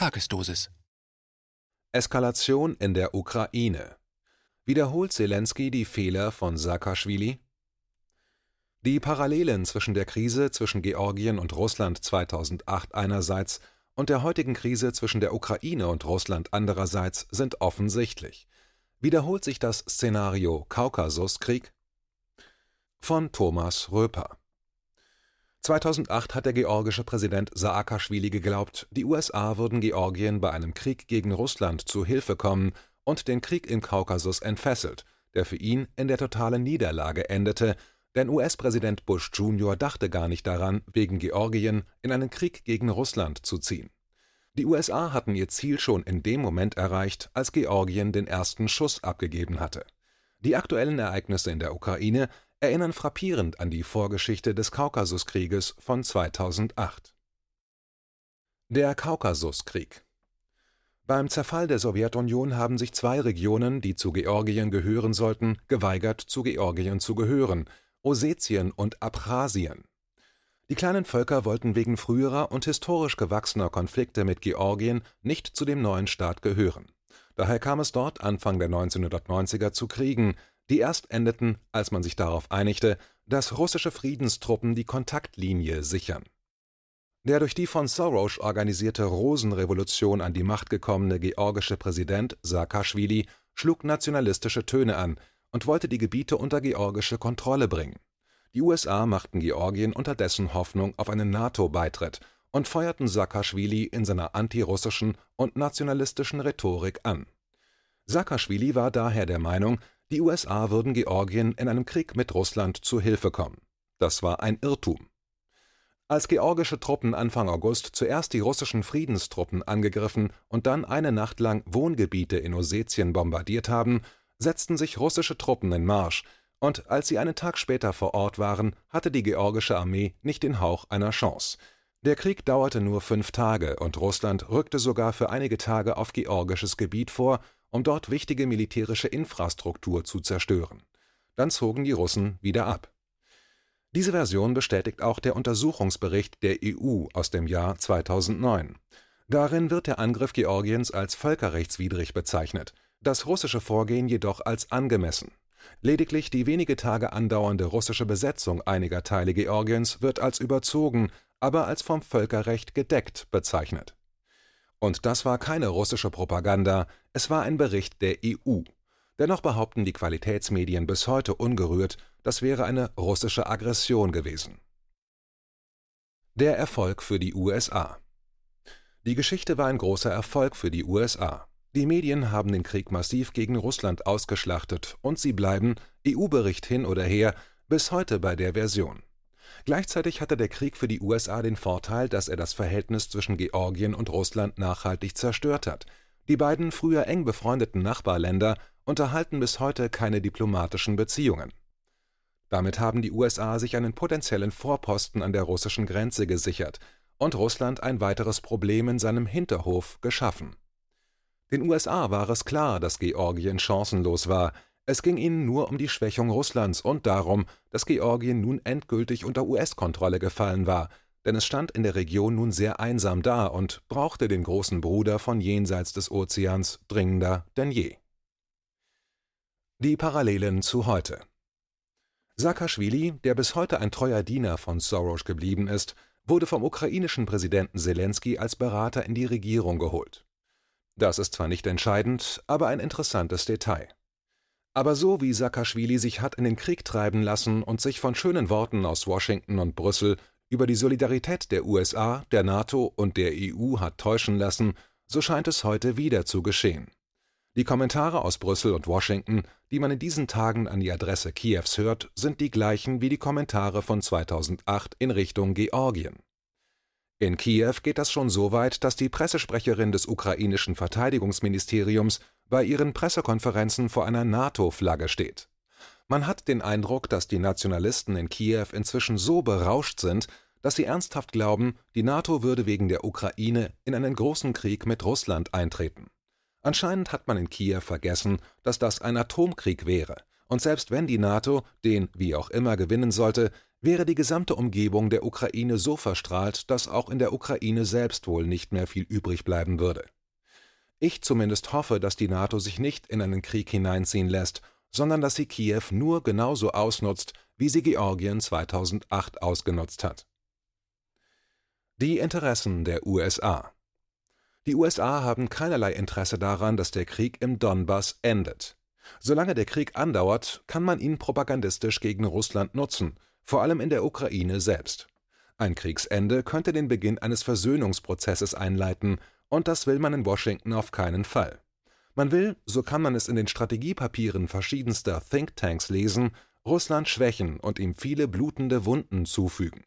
Tagesdosis. Eskalation in der Ukraine. Wiederholt Zelensky die Fehler von Saakaschwili? Die Parallelen zwischen der Krise zwischen Georgien und Russland 2008 einerseits und der heutigen Krise zwischen der Ukraine und Russland andererseits sind offensichtlich. Wiederholt sich das Szenario Kaukasuskrieg? Von Thomas Röper 2008 hat der georgische Präsident Saakaschwili geglaubt, die USA würden Georgien bei einem Krieg gegen Russland zu Hilfe kommen und den Krieg im Kaukasus entfesselt, der für ihn in der totalen Niederlage endete, denn US-Präsident Bush Jr. dachte gar nicht daran, wegen Georgien in einen Krieg gegen Russland zu ziehen. Die USA hatten ihr Ziel schon in dem Moment erreicht, als Georgien den ersten Schuss abgegeben hatte. Die aktuellen Ereignisse in der Ukraine erinnern frappierend an die Vorgeschichte des Kaukasuskrieges von 2008. Der Kaukasuskrieg Beim Zerfall der Sowjetunion haben sich zwei Regionen, die zu Georgien gehören sollten, geweigert, zu Georgien zu gehören, Ossetien und Abchasien. Die kleinen Völker wollten wegen früherer und historisch gewachsener Konflikte mit Georgien nicht zu dem neuen Staat gehören. Daher kam es dort Anfang der 1990er zu Kriegen, die erst endeten, als man sich darauf einigte, dass russische Friedenstruppen die Kontaktlinie sichern. Der durch die von Soros organisierte Rosenrevolution an die Macht gekommene georgische Präsident Saakaschwili schlug nationalistische Töne an und wollte die Gebiete unter georgische Kontrolle bringen. Die USA machten Georgien unterdessen Hoffnung auf einen NATO-Beitritt und feuerten Saakaschwili in seiner antirussischen und nationalistischen Rhetorik an. Saakaschwili war daher der Meinung, die USA würden Georgien in einem Krieg mit Russland zu Hilfe kommen. Das war ein Irrtum. Als georgische Truppen Anfang August zuerst die russischen Friedenstruppen angegriffen und dann eine Nacht lang Wohngebiete in Ossetien bombardiert haben, setzten sich russische Truppen in Marsch, und als sie einen Tag später vor Ort waren, hatte die georgische Armee nicht den Hauch einer Chance. Der Krieg dauerte nur fünf Tage und Russland rückte sogar für einige Tage auf georgisches Gebiet vor um dort wichtige militärische Infrastruktur zu zerstören. Dann zogen die Russen wieder ab. Diese Version bestätigt auch der Untersuchungsbericht der EU aus dem Jahr 2009. Darin wird der Angriff Georgiens als völkerrechtswidrig bezeichnet, das russische Vorgehen jedoch als angemessen. Lediglich die wenige Tage andauernde russische Besetzung einiger Teile Georgiens wird als überzogen, aber als vom Völkerrecht gedeckt bezeichnet. Und das war keine russische Propaganda, es war ein Bericht der EU. Dennoch behaupten die Qualitätsmedien bis heute ungerührt, das wäre eine russische Aggression gewesen. Der Erfolg für die USA Die Geschichte war ein großer Erfolg für die USA. Die Medien haben den Krieg massiv gegen Russland ausgeschlachtet und sie bleiben, EU-Bericht hin oder her, bis heute bei der Version. Gleichzeitig hatte der Krieg für die USA den Vorteil, dass er das Verhältnis zwischen Georgien und Russland nachhaltig zerstört hat. Die beiden früher eng befreundeten Nachbarländer unterhalten bis heute keine diplomatischen Beziehungen. Damit haben die USA sich einen potenziellen Vorposten an der russischen Grenze gesichert und Russland ein weiteres Problem in seinem Hinterhof geschaffen. Den USA war es klar, dass Georgien chancenlos war, es ging ihnen nur um die Schwächung Russlands und darum, dass Georgien nun endgültig unter US-Kontrolle gefallen war, denn es stand in der Region nun sehr einsam da und brauchte den großen Bruder von jenseits des Ozeans dringender denn je. Die Parallelen zu heute Saakaschwili, der bis heute ein treuer Diener von Soros geblieben ist, wurde vom ukrainischen Präsidenten Zelensky als Berater in die Regierung geholt. Das ist zwar nicht entscheidend, aber ein interessantes Detail. Aber so wie Saakaschwili sich hat in den Krieg treiben lassen und sich von schönen Worten aus Washington und Brüssel über die Solidarität der USA, der NATO und der EU hat täuschen lassen, so scheint es heute wieder zu geschehen. Die Kommentare aus Brüssel und Washington, die man in diesen Tagen an die Adresse Kiews hört, sind die gleichen wie die Kommentare von 2008 in Richtung Georgien. In Kiew geht das schon so weit, dass die Pressesprecherin des ukrainischen Verteidigungsministeriums bei ihren Pressekonferenzen vor einer NATO-Flagge steht. Man hat den Eindruck, dass die Nationalisten in Kiew inzwischen so berauscht sind, dass sie ernsthaft glauben, die NATO würde wegen der Ukraine in einen großen Krieg mit Russland eintreten. Anscheinend hat man in Kiew vergessen, dass das ein Atomkrieg wäre, und selbst wenn die NATO den wie auch immer gewinnen sollte, wäre die gesamte Umgebung der Ukraine so verstrahlt, dass auch in der Ukraine selbst wohl nicht mehr viel übrig bleiben würde. Ich zumindest hoffe, dass die NATO sich nicht in einen Krieg hineinziehen lässt, sondern dass sie Kiew nur genauso ausnutzt, wie sie Georgien 2008 ausgenutzt hat. Die Interessen der USA Die USA haben keinerlei Interesse daran, dass der Krieg im Donbass endet. Solange der Krieg andauert, kann man ihn propagandistisch gegen Russland nutzen, vor allem in der Ukraine selbst. Ein Kriegsende könnte den Beginn eines Versöhnungsprozesses einleiten, und das will man in Washington auf keinen Fall. Man will, so kann man es in den Strategiepapieren verschiedenster Thinktanks lesen, Russland schwächen und ihm viele blutende Wunden zufügen.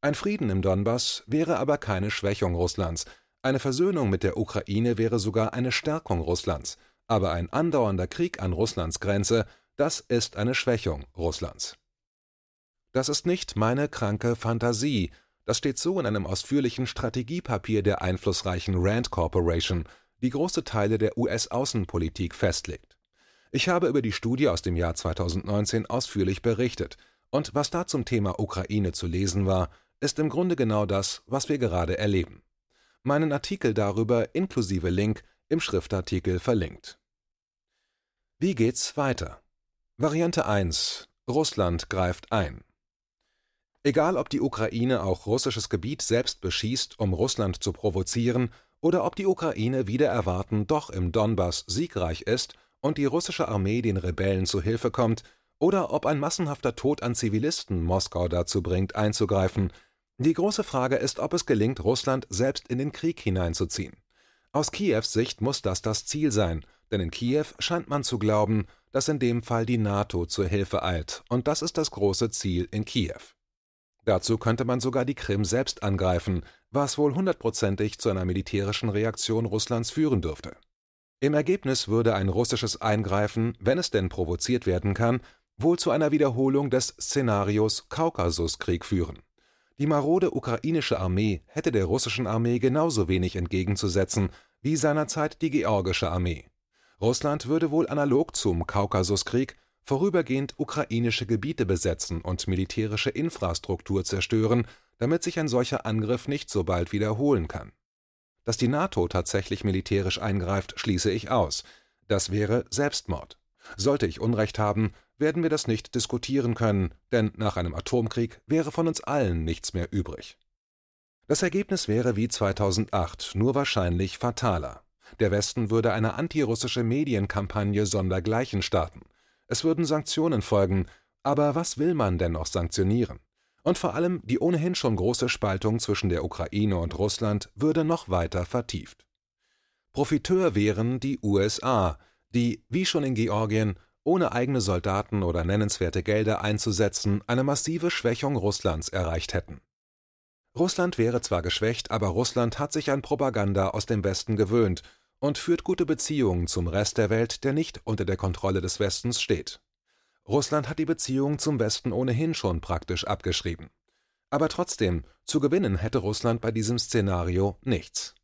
Ein Frieden im Donbass wäre aber keine Schwächung Russlands, eine Versöhnung mit der Ukraine wäre sogar eine Stärkung Russlands, aber ein andauernder Krieg an Russlands Grenze, das ist eine Schwächung Russlands. Das ist nicht meine kranke Fantasie, das steht so in einem ausführlichen Strategiepapier der einflussreichen Rand Corporation, die große Teile der US-Außenpolitik festlegt. Ich habe über die Studie aus dem Jahr 2019 ausführlich berichtet, und was da zum Thema Ukraine zu lesen war, ist im Grunde genau das, was wir gerade erleben. Meinen Artikel darüber inklusive Link im Schriftartikel verlinkt. Wie geht's weiter? Variante 1 Russland greift ein. Egal ob die Ukraine auch russisches Gebiet selbst beschießt, um Russland zu provozieren, oder ob die Ukraine wieder erwarten doch im Donbass siegreich ist und die russische Armee den Rebellen zu Hilfe kommt, oder ob ein massenhafter Tod an Zivilisten Moskau dazu bringt, einzugreifen, die große Frage ist, ob es gelingt, Russland selbst in den Krieg hineinzuziehen. Aus Kiews Sicht muss das das Ziel sein, denn in Kiew scheint man zu glauben, dass in dem Fall die NATO zur Hilfe eilt, und das ist das große Ziel in Kiew. Dazu könnte man sogar die Krim selbst angreifen, was wohl hundertprozentig zu einer militärischen Reaktion Russlands führen dürfte. Im Ergebnis würde ein russisches Eingreifen, wenn es denn provoziert werden kann, wohl zu einer Wiederholung des Szenarios Kaukasuskrieg führen. Die marode ukrainische Armee hätte der russischen Armee genauso wenig entgegenzusetzen wie seinerzeit die georgische Armee. Russland würde wohl analog zum Kaukasuskrieg vorübergehend ukrainische Gebiete besetzen und militärische Infrastruktur zerstören, damit sich ein solcher Angriff nicht so bald wiederholen kann. Dass die NATO tatsächlich militärisch eingreift, schließe ich aus. Das wäre Selbstmord. Sollte ich Unrecht haben, werden wir das nicht diskutieren können, denn nach einem Atomkrieg wäre von uns allen nichts mehr übrig. Das Ergebnis wäre wie 2008, nur wahrscheinlich fataler. Der Westen würde eine antirussische Medienkampagne sondergleichen starten. Es würden Sanktionen folgen, aber was will man denn noch sanktionieren? Und vor allem die ohnehin schon große Spaltung zwischen der Ukraine und Russland würde noch weiter vertieft. Profiteur wären die USA, die, wie schon in Georgien, ohne eigene Soldaten oder nennenswerte Gelder einzusetzen, eine massive Schwächung Russlands erreicht hätten. Russland wäre zwar geschwächt, aber Russland hat sich an Propaganda aus dem Westen gewöhnt und führt gute Beziehungen zum Rest der Welt, der nicht unter der Kontrolle des Westens steht. Russland hat die Beziehungen zum Westen ohnehin schon praktisch abgeschrieben. Aber trotzdem, zu gewinnen hätte Russland bei diesem Szenario nichts.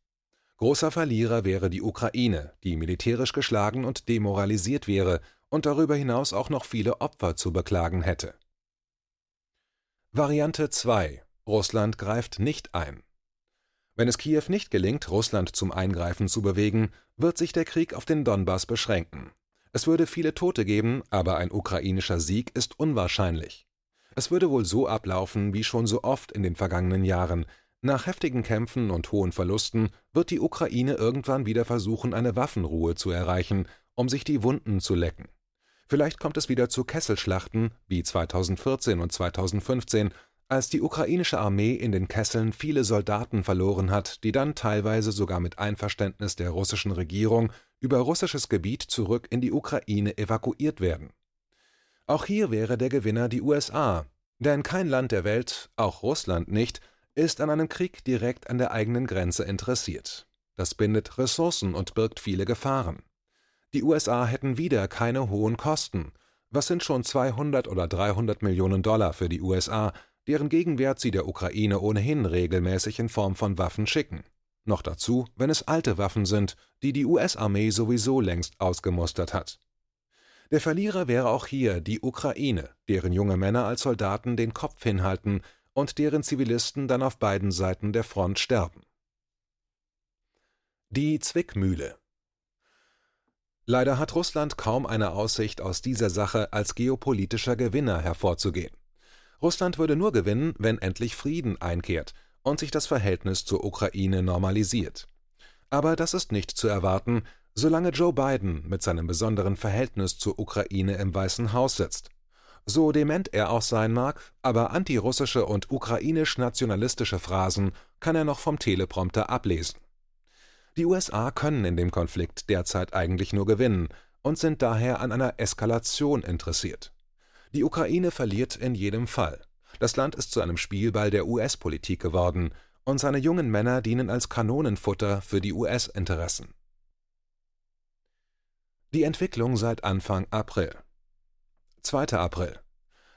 Großer Verlierer wäre die Ukraine, die militärisch geschlagen und demoralisiert wäre und darüber hinaus auch noch viele Opfer zu beklagen hätte. Variante 2 Russland greift nicht ein. Wenn es Kiew nicht gelingt, Russland zum Eingreifen zu bewegen, wird sich der Krieg auf den Donbass beschränken. Es würde viele Tote geben, aber ein ukrainischer Sieg ist unwahrscheinlich. Es würde wohl so ablaufen wie schon so oft in den vergangenen Jahren. Nach heftigen Kämpfen und hohen Verlusten wird die Ukraine irgendwann wieder versuchen, eine Waffenruhe zu erreichen, um sich die Wunden zu lecken. Vielleicht kommt es wieder zu Kesselschlachten wie 2014 und 2015, als die ukrainische Armee in den Kesseln viele Soldaten verloren hat, die dann teilweise sogar mit Einverständnis der russischen Regierung über russisches Gebiet zurück in die Ukraine evakuiert werden. Auch hier wäre der Gewinner die USA, denn kein Land der Welt, auch Russland nicht, ist an einem Krieg direkt an der eigenen Grenze interessiert. Das bindet Ressourcen und birgt viele Gefahren. Die USA hätten wieder keine hohen Kosten. Was sind schon 200 oder 300 Millionen Dollar für die USA, deren Gegenwert sie der Ukraine ohnehin regelmäßig in Form von Waffen schicken. Noch dazu, wenn es alte Waffen sind, die die US-Armee sowieso längst ausgemustert hat. Der Verlierer wäre auch hier die Ukraine, deren junge Männer als Soldaten den Kopf hinhalten und deren Zivilisten dann auf beiden Seiten der Front sterben. Die Zwickmühle Leider hat Russland kaum eine Aussicht, aus dieser Sache als geopolitischer Gewinner hervorzugehen. Russland würde nur gewinnen, wenn endlich Frieden einkehrt und sich das Verhältnis zur Ukraine normalisiert. Aber das ist nicht zu erwarten, solange Joe Biden mit seinem besonderen Verhältnis zur Ukraine im Weißen Haus sitzt. So dement er auch sein mag, aber antirussische und ukrainisch-nationalistische Phrasen kann er noch vom Teleprompter ablesen. Die USA können in dem Konflikt derzeit eigentlich nur gewinnen und sind daher an einer Eskalation interessiert. Die Ukraine verliert in jedem Fall. Das Land ist zu einem Spielball der US-Politik geworden, und seine jungen Männer dienen als Kanonenfutter für die US-Interessen. Die Entwicklung seit Anfang April 2. April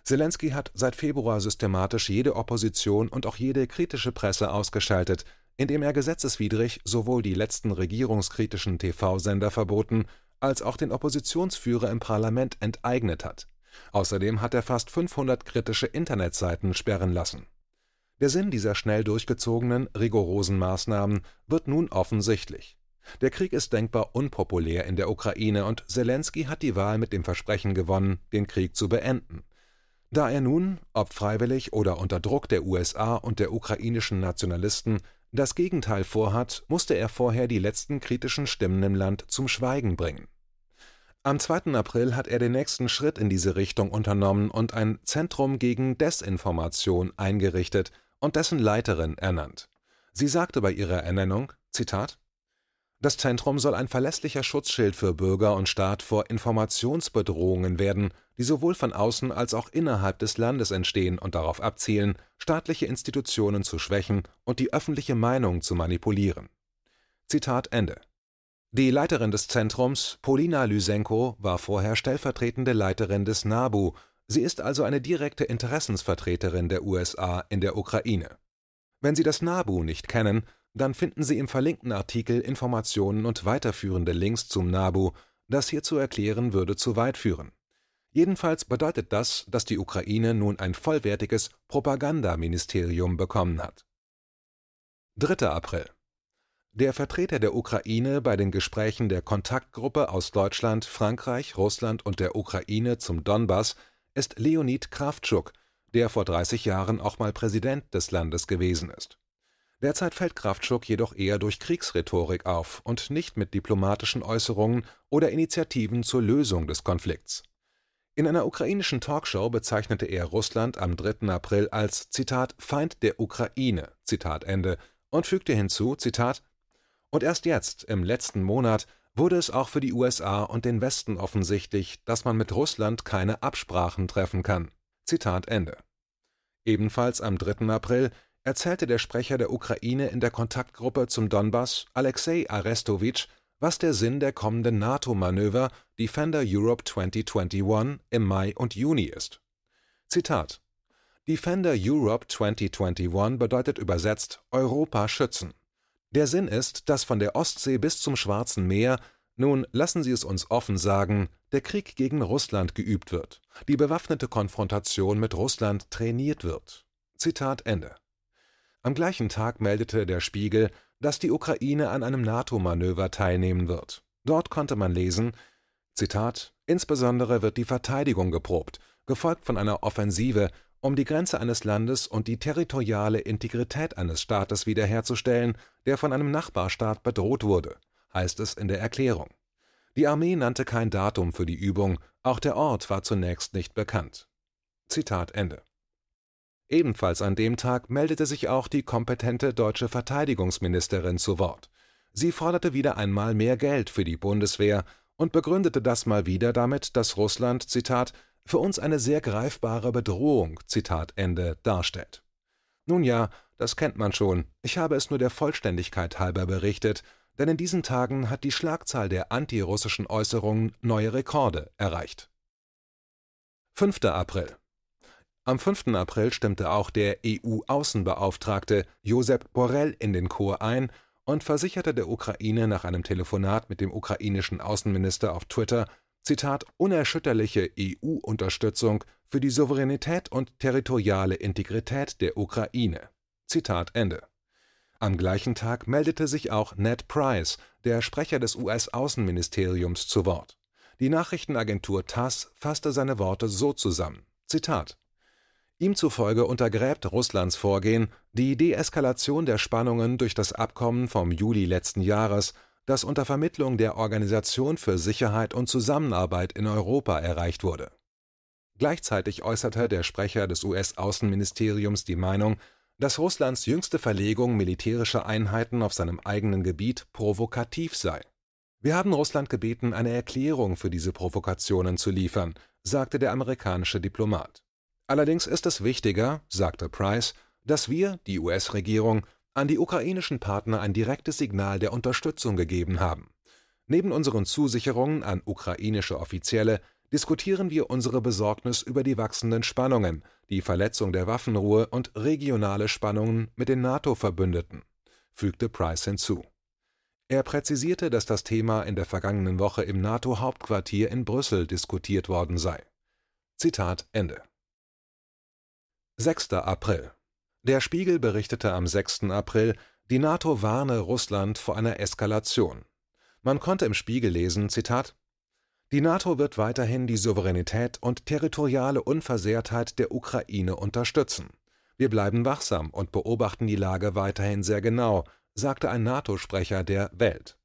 Zelensky hat seit Februar systematisch jede Opposition und auch jede kritische Presse ausgeschaltet, indem er gesetzeswidrig sowohl die letzten regierungskritischen TV-Sender verboten als auch den Oppositionsführer im Parlament enteignet hat. Außerdem hat er fast 500 kritische Internetseiten sperren lassen. Der Sinn dieser schnell durchgezogenen, rigorosen Maßnahmen wird nun offensichtlich. Der Krieg ist denkbar unpopulär in der Ukraine und Zelensky hat die Wahl mit dem Versprechen gewonnen, den Krieg zu beenden. Da er nun, ob freiwillig oder unter Druck der USA und der ukrainischen Nationalisten, das Gegenteil vorhat, musste er vorher die letzten kritischen Stimmen im Land zum Schweigen bringen. Am 2. April hat er den nächsten Schritt in diese Richtung unternommen und ein Zentrum gegen Desinformation eingerichtet und dessen Leiterin ernannt. Sie sagte bei ihrer Ernennung, Zitat, das Zentrum soll ein verlässlicher Schutzschild für Bürger und Staat vor Informationsbedrohungen werden, die sowohl von außen als auch innerhalb des Landes entstehen und darauf abzielen, staatliche Institutionen zu schwächen und die öffentliche Meinung zu manipulieren. Zitat Ende. Die Leiterin des Zentrums, Polina Lysenko, war vorher stellvertretende Leiterin des NABU, sie ist also eine direkte Interessensvertreterin der USA in der Ukraine. Wenn Sie das NABU nicht kennen, dann finden Sie im verlinkten Artikel Informationen und weiterführende Links zum NABU, das hier zu erklären würde zu weit führen. Jedenfalls bedeutet das, dass die Ukraine nun ein vollwertiges Propagandaministerium bekommen hat. 3. April Der Vertreter der Ukraine bei den Gesprächen der Kontaktgruppe aus Deutschland, Frankreich, Russland und der Ukraine zum Donbass ist Leonid Kravtschuk, der vor 30 Jahren auch mal Präsident des Landes gewesen ist. Derzeit fällt Kraftschuk jedoch eher durch Kriegsrhetorik auf und nicht mit diplomatischen Äußerungen oder Initiativen zur Lösung des Konflikts. In einer ukrainischen Talkshow bezeichnete er Russland am 3. April als Zitat Feind der Ukraine Zitat Ende und fügte hinzu Zitat Und erst jetzt, im letzten Monat, wurde es auch für die USA und den Westen offensichtlich, dass man mit Russland keine Absprachen treffen kann. Zitat Ende. Ebenfalls am 3. April erzählte der Sprecher der Ukraine in der Kontaktgruppe zum Donbass, Alexei Arestowitsch, was der Sinn der kommenden NATO-Manöver Defender Europe 2021 im Mai und Juni ist. Zitat Defender Europe 2021 bedeutet übersetzt Europa schützen. Der Sinn ist, dass von der Ostsee bis zum Schwarzen Meer, nun lassen Sie es uns offen sagen, der Krieg gegen Russland geübt wird, die bewaffnete Konfrontation mit Russland trainiert wird. Zitat Ende. Am gleichen Tag meldete der Spiegel, dass die Ukraine an einem NATO-Manöver teilnehmen wird. Dort konnte man lesen: Zitat: Insbesondere wird die Verteidigung geprobt, gefolgt von einer Offensive, um die Grenze eines Landes und die territoriale Integrität eines Staates wiederherzustellen, der von einem Nachbarstaat bedroht wurde, heißt es in der Erklärung. Die Armee nannte kein Datum für die Übung, auch der Ort war zunächst nicht bekannt. Zitat Ende. Ebenfalls an dem Tag meldete sich auch die kompetente deutsche Verteidigungsministerin zu Wort. Sie forderte wieder einmal mehr Geld für die Bundeswehr und begründete das mal wieder damit, dass Russland, Zitat, für uns eine sehr greifbare Bedrohung, Zitat Ende, darstellt. Nun ja, das kennt man schon, ich habe es nur der Vollständigkeit halber berichtet, denn in diesen Tagen hat die Schlagzahl der antirussischen Äußerungen neue Rekorde erreicht. 5. April am 5. April stimmte auch der EU-Außenbeauftragte Josep Borrell in den Chor ein und versicherte der Ukraine nach einem Telefonat mit dem ukrainischen Außenminister auf Twitter: „ Zitat unerschütterliche EU-Unterstützung für die Souveränität und territoriale Integrität der Ukraine. Zitat Ende. Am gleichen Tag meldete sich auch Ned Price, der Sprecher des US-Außenministeriums, zu Wort. Die Nachrichtenagentur TASS fasste seine Worte so zusammen: Zitat Ihm zufolge untergräbt Russlands Vorgehen die Deeskalation der Spannungen durch das Abkommen vom Juli letzten Jahres, das unter Vermittlung der Organisation für Sicherheit und Zusammenarbeit in Europa erreicht wurde. Gleichzeitig äußerte der Sprecher des US-Außenministeriums die Meinung, dass Russlands jüngste Verlegung militärischer Einheiten auf seinem eigenen Gebiet provokativ sei. Wir haben Russland gebeten, eine Erklärung für diese Provokationen zu liefern, sagte der amerikanische Diplomat. Allerdings ist es wichtiger, sagte Price, dass wir, die US-Regierung, an die ukrainischen Partner ein direktes Signal der Unterstützung gegeben haben. Neben unseren Zusicherungen an ukrainische Offizielle diskutieren wir unsere Besorgnis über die wachsenden Spannungen, die Verletzung der Waffenruhe und regionale Spannungen mit den NATO-Verbündeten, fügte Price hinzu. Er präzisierte, dass das Thema in der vergangenen Woche im NATO-Hauptquartier in Brüssel diskutiert worden sei. Zitat Ende 6. April Der Spiegel berichtete am 6. April, die NATO warne Russland vor einer Eskalation. Man konnte im Spiegel lesen, Zitat, die NATO wird weiterhin die Souveränität und territoriale Unversehrtheit der Ukraine unterstützen. Wir bleiben wachsam und beobachten die Lage weiterhin sehr genau, sagte ein NATO-Sprecher der Welt.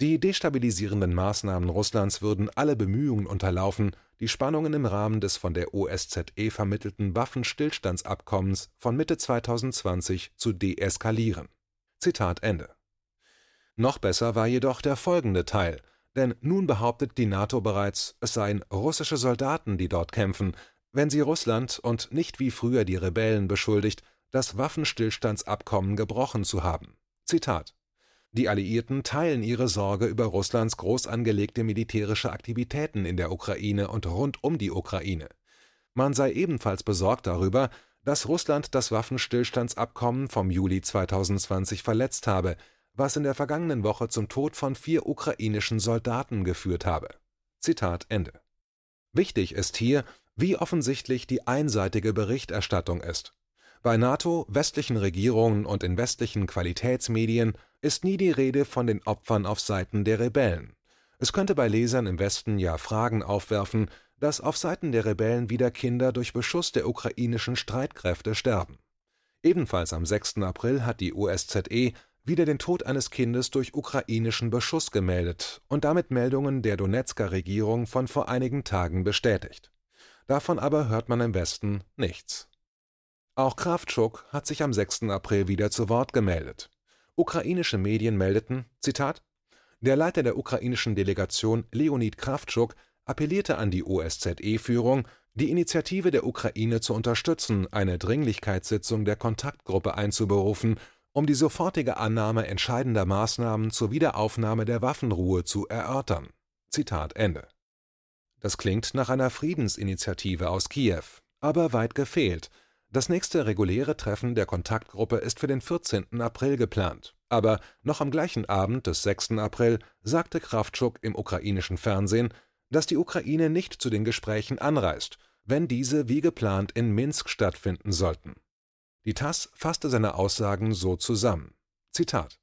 Die destabilisierenden Maßnahmen Russlands würden alle Bemühungen unterlaufen, die Spannungen im Rahmen des von der OSZE vermittelten Waffenstillstandsabkommens von Mitte 2020 zu deeskalieren. Zitat Ende. Noch besser war jedoch der folgende Teil, denn nun behauptet die NATO bereits, es seien russische Soldaten, die dort kämpfen, wenn sie Russland und nicht wie früher die Rebellen beschuldigt, das Waffenstillstandsabkommen gebrochen zu haben. Zitat die Alliierten teilen ihre Sorge über Russlands groß angelegte militärische Aktivitäten in der Ukraine und rund um die Ukraine. Man sei ebenfalls besorgt darüber, dass Russland das Waffenstillstandsabkommen vom Juli 2020 verletzt habe, was in der vergangenen Woche zum Tod von vier ukrainischen Soldaten geführt habe. Zitat Ende. Wichtig ist hier, wie offensichtlich die einseitige Berichterstattung ist. Bei NATO, westlichen Regierungen und in westlichen Qualitätsmedien ist nie die Rede von den Opfern auf Seiten der Rebellen. Es könnte bei Lesern im Westen ja Fragen aufwerfen, dass auf Seiten der Rebellen wieder Kinder durch Beschuss der ukrainischen Streitkräfte sterben. Ebenfalls am 6. April hat die OSZE wieder den Tod eines Kindes durch ukrainischen Beschuss gemeldet und damit Meldungen der Donetsker Regierung von vor einigen Tagen bestätigt. Davon aber hört man im Westen nichts. Auch Kravtschuk hat sich am 6. April wieder zu Wort gemeldet. Ukrainische Medien meldeten, Zitat, der Leiter der ukrainischen Delegation Leonid Kravtschuk appellierte an die OSZE-Führung, die Initiative der Ukraine zu unterstützen, eine Dringlichkeitssitzung der Kontaktgruppe einzuberufen, um die sofortige Annahme entscheidender Maßnahmen zur Wiederaufnahme der Waffenruhe zu erörtern. Zitat Ende. Das klingt nach einer Friedensinitiative aus Kiew, aber weit gefehlt – das nächste reguläre Treffen der Kontaktgruppe ist für den 14. April geplant, aber noch am gleichen Abend des 6. April sagte Krawtschuk im ukrainischen Fernsehen, dass die Ukraine nicht zu den Gesprächen anreist, wenn diese wie geplant in Minsk stattfinden sollten. Die TASS fasste seine Aussagen so zusammen. Zitat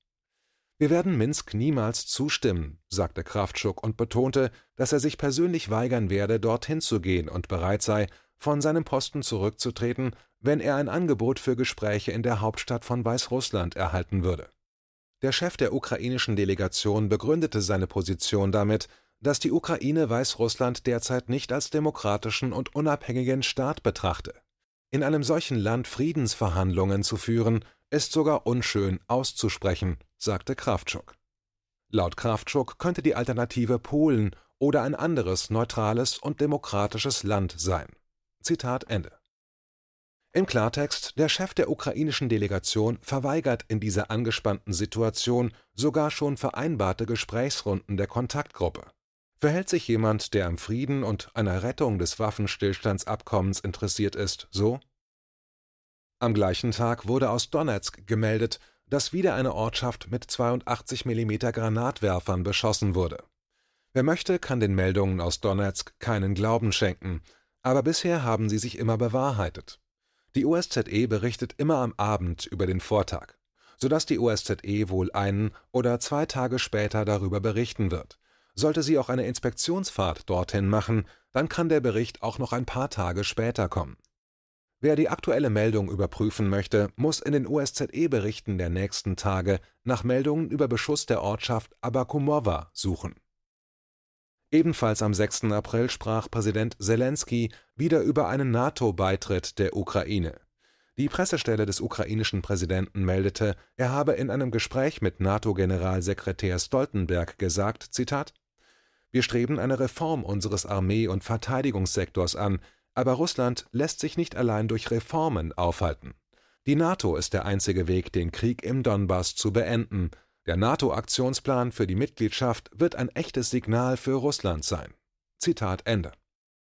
Wir werden Minsk niemals zustimmen, sagte Krawtschuk und betonte, dass er sich persönlich weigern werde, dorthin zu gehen und bereit sei, von seinem Posten zurückzutreten, wenn er ein Angebot für Gespräche in der Hauptstadt von Weißrussland erhalten würde. Der Chef der ukrainischen Delegation begründete seine Position damit, dass die Ukraine Weißrussland derzeit nicht als demokratischen und unabhängigen Staat betrachte. In einem solchen Land Friedensverhandlungen zu führen, ist sogar unschön auszusprechen, sagte Krawtschuk. Laut Krawtschuk könnte die Alternative Polen oder ein anderes neutrales und demokratisches Land sein. Zitat Ende. Im Klartext, der Chef der ukrainischen Delegation verweigert in dieser angespannten Situation sogar schon vereinbarte Gesprächsrunden der Kontaktgruppe. Verhält sich jemand, der am Frieden und einer Rettung des Waffenstillstandsabkommens interessiert ist, so? Am gleichen Tag wurde aus Donetsk gemeldet, dass wieder eine Ortschaft mit 82 mm Granatwerfern beschossen wurde. Wer möchte, kann den Meldungen aus Donetsk keinen Glauben schenken, aber bisher haben sie sich immer bewahrheitet. Die OSZE berichtet immer am Abend über den Vortag, sodass die OSZE wohl einen oder zwei Tage später darüber berichten wird. Sollte sie auch eine Inspektionsfahrt dorthin machen, dann kann der Bericht auch noch ein paar Tage später kommen. Wer die aktuelle Meldung überprüfen möchte, muss in den OSZE-Berichten der nächsten Tage nach Meldungen über Beschuss der Ortschaft Abakumowa suchen. Ebenfalls am 6. April sprach Präsident Zelensky wieder über einen NATO-Beitritt der Ukraine. Die Pressestelle des ukrainischen Präsidenten meldete, er habe in einem Gespräch mit NATO-Generalsekretär Stoltenberg gesagt: Zitat, Wir streben eine Reform unseres Armee- und Verteidigungssektors an, aber Russland lässt sich nicht allein durch Reformen aufhalten. Die NATO ist der einzige Weg, den Krieg im Donbass zu beenden, der NATO-Aktionsplan für die Mitgliedschaft wird ein echtes Signal für Russland sein. Zitat Ende.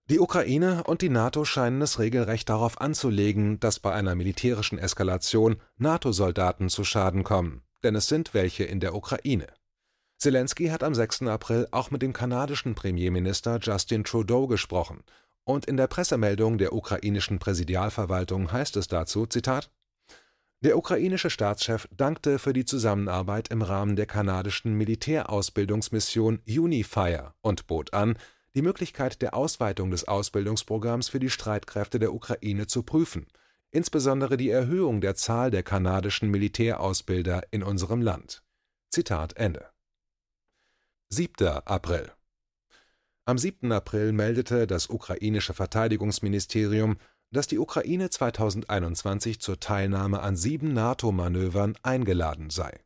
Die Ukraine und die NATO scheinen es regelrecht darauf anzulegen, dass bei einer militärischen Eskalation NATO-Soldaten zu Schaden kommen, denn es sind welche in der Ukraine. Zelensky hat am 6. April auch mit dem kanadischen Premierminister Justin Trudeau gesprochen, und in der Pressemeldung der ukrainischen Präsidialverwaltung heißt es dazu, Zitat, der ukrainische Staatschef dankte für die Zusammenarbeit im Rahmen der kanadischen Militärausbildungsmission Unifier und bot an, die Möglichkeit der Ausweitung des Ausbildungsprogramms für die Streitkräfte der Ukraine zu prüfen, insbesondere die Erhöhung der Zahl der kanadischen Militärausbilder in unserem Land. Zitat Ende. 7. April Am 7. April meldete das ukrainische Verteidigungsministerium dass die Ukraine 2021 zur Teilnahme an sieben NATO-Manövern eingeladen sei.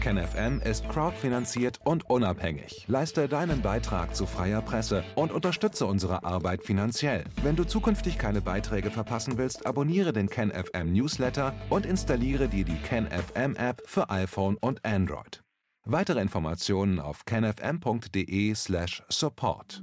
KenFM ist crowdfinanziert und unabhängig. Leiste deinen Beitrag zu freier Presse und unterstütze unsere Arbeit finanziell. Wenn du zukünftig keine Beiträge verpassen willst, abonniere den KenFM Newsletter und installiere dir die KenFM App für iPhone und Android. Weitere Informationen auf kenfm.de/support.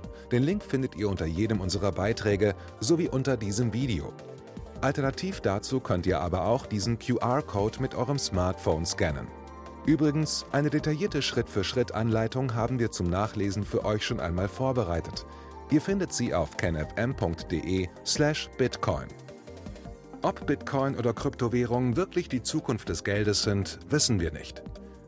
Den Link findet ihr unter jedem unserer Beiträge sowie unter diesem Video. Alternativ dazu könnt ihr aber auch diesen QR-Code mit eurem Smartphone scannen. Übrigens, eine detaillierte Schritt-für-Schritt-Anleitung haben wir zum Nachlesen für euch schon einmal vorbereitet. Ihr findet sie auf canfm.de/bitcoin. Ob Bitcoin oder Kryptowährungen wirklich die Zukunft des Geldes sind, wissen wir nicht.